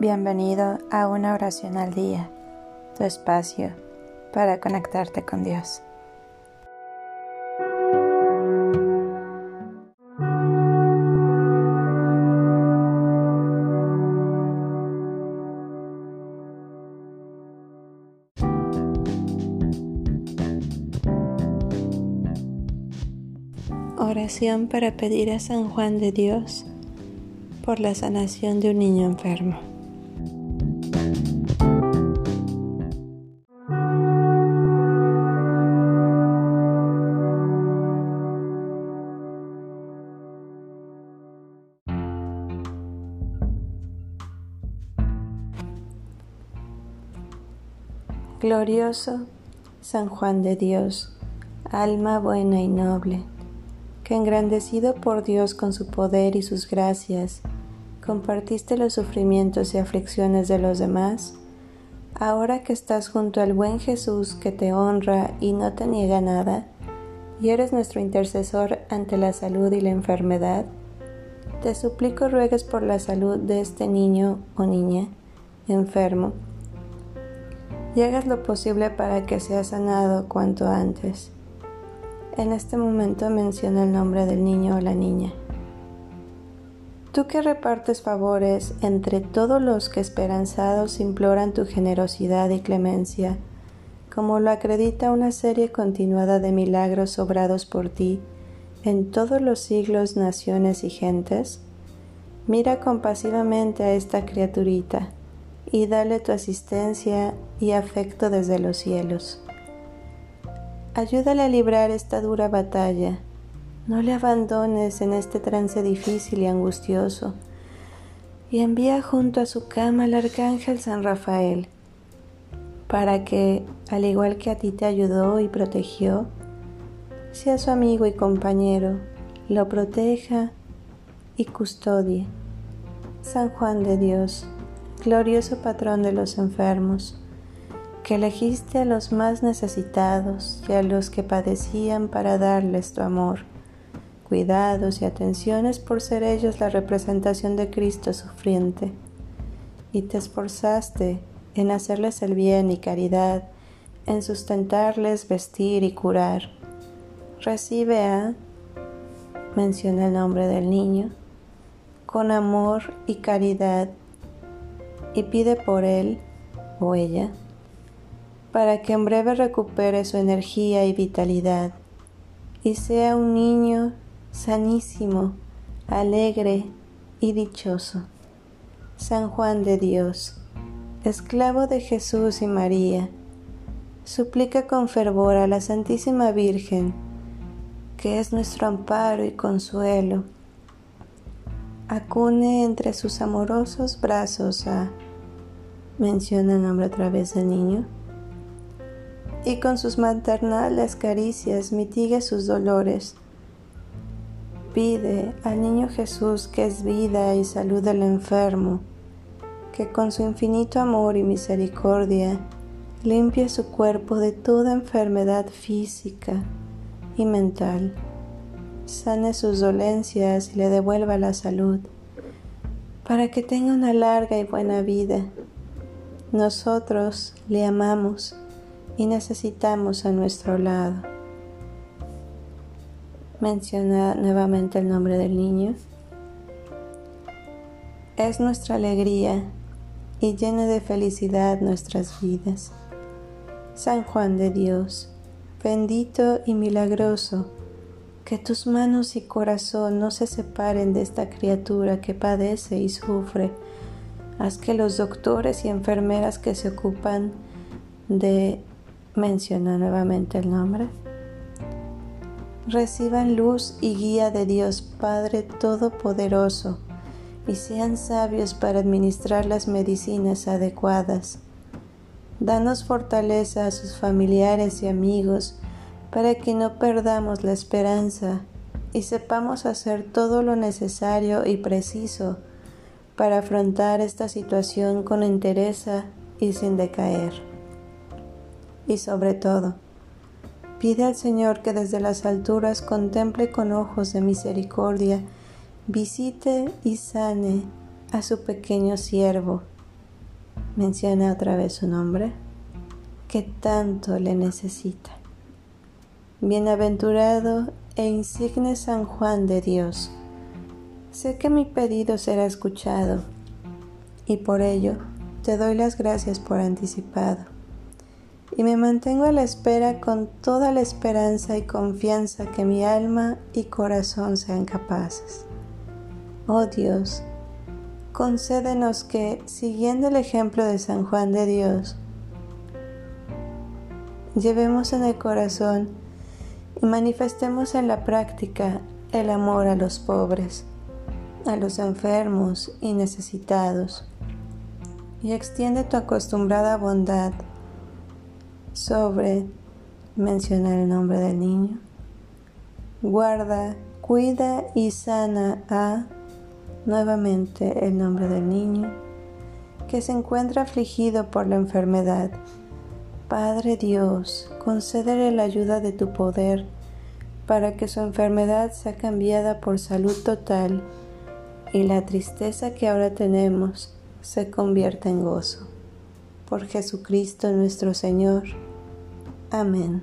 Bienvenido a una oración al día, tu espacio para conectarte con Dios. Oración para pedir a San Juan de Dios por la sanación de un niño enfermo. Glorioso San Juan de Dios, alma buena y noble, que engrandecido por Dios con su poder y sus gracias, compartiste los sufrimientos y aflicciones de los demás, ahora que estás junto al buen Jesús que te honra y no te niega nada, y eres nuestro intercesor ante la salud y la enfermedad, te suplico ruegues por la salud de este niño o niña enfermo y hagas lo posible para que sea sanado cuanto antes. En este momento menciona el nombre del niño o la niña. Tú que repartes favores entre todos los que esperanzados imploran tu generosidad y clemencia, como lo acredita una serie continuada de milagros obrados por ti en todos los siglos, naciones y gentes, mira compasivamente a esta criaturita y dale tu asistencia y afecto desde los cielos. Ayúdale a librar esta dura batalla. No le abandones en este trance difícil y angustioso. Y envía junto a su cama al arcángel San Rafael, para que, al igual que a ti te ayudó y protegió, sea su amigo y compañero, lo proteja y custodie. San Juan de Dios glorioso patrón de los enfermos, que elegiste a los más necesitados y a los que padecían para darles tu amor, cuidados y atenciones por ser ellos la representación de Cristo sufriente, y te esforzaste en hacerles el bien y caridad, en sustentarles, vestir y curar. Recibe a, menciona el nombre del niño, con amor y caridad y pide por él o ella para que en breve recupere su energía y vitalidad y sea un niño sanísimo, alegre y dichoso. San Juan de Dios, esclavo de Jesús y María, suplica con fervor a la Santísima Virgen, que es nuestro amparo y consuelo, acune entre sus amorosos brazos a, menciona el nombre a través del niño, y con sus maternales caricias mitigue sus dolores. Pide al niño Jesús que es vida y salud del enfermo, que con su infinito amor y misericordia limpie su cuerpo de toda enfermedad física y mental sane sus dolencias y le devuelva la salud, para que tenga una larga y buena vida. Nosotros le amamos y necesitamos a nuestro lado. Menciona nuevamente el nombre del niño. Es nuestra alegría y llena de felicidad nuestras vidas. San Juan de Dios, bendito y milagroso, que tus manos y corazón no se separen de esta criatura que padece y sufre. Haz que los doctores y enfermeras que se ocupan de mencionar nuevamente el nombre reciban luz y guía de Dios Padre Todopoderoso y sean sabios para administrar las medicinas adecuadas. Danos fortaleza a sus familiares y amigos para que no perdamos la esperanza y sepamos hacer todo lo necesario y preciso para afrontar esta situación con entereza y sin decaer. Y sobre todo, pide al Señor que desde las alturas contemple con ojos de misericordia, visite y sane a su pequeño siervo Menciona otra vez su nombre, que tanto le necesita. Bienaventurado e insigne San Juan de Dios, sé que mi pedido será escuchado y por ello te doy las gracias por anticipado. Y me mantengo a la espera con toda la esperanza y confianza que mi alma y corazón sean capaces. Oh Dios, concédenos que, siguiendo el ejemplo de San Juan de Dios, llevemos en el corazón manifestemos en la práctica el amor a los pobres, a los enfermos y necesitados, y extiende tu acostumbrada bondad sobre mencionar el nombre del niño. Guarda, cuida y sana a nuevamente el nombre del niño que se encuentra afligido por la enfermedad. Padre Dios, concédele la ayuda de tu poder para que su enfermedad sea cambiada por salud total y la tristeza que ahora tenemos se convierta en gozo. Por Jesucristo nuestro Señor. Amén.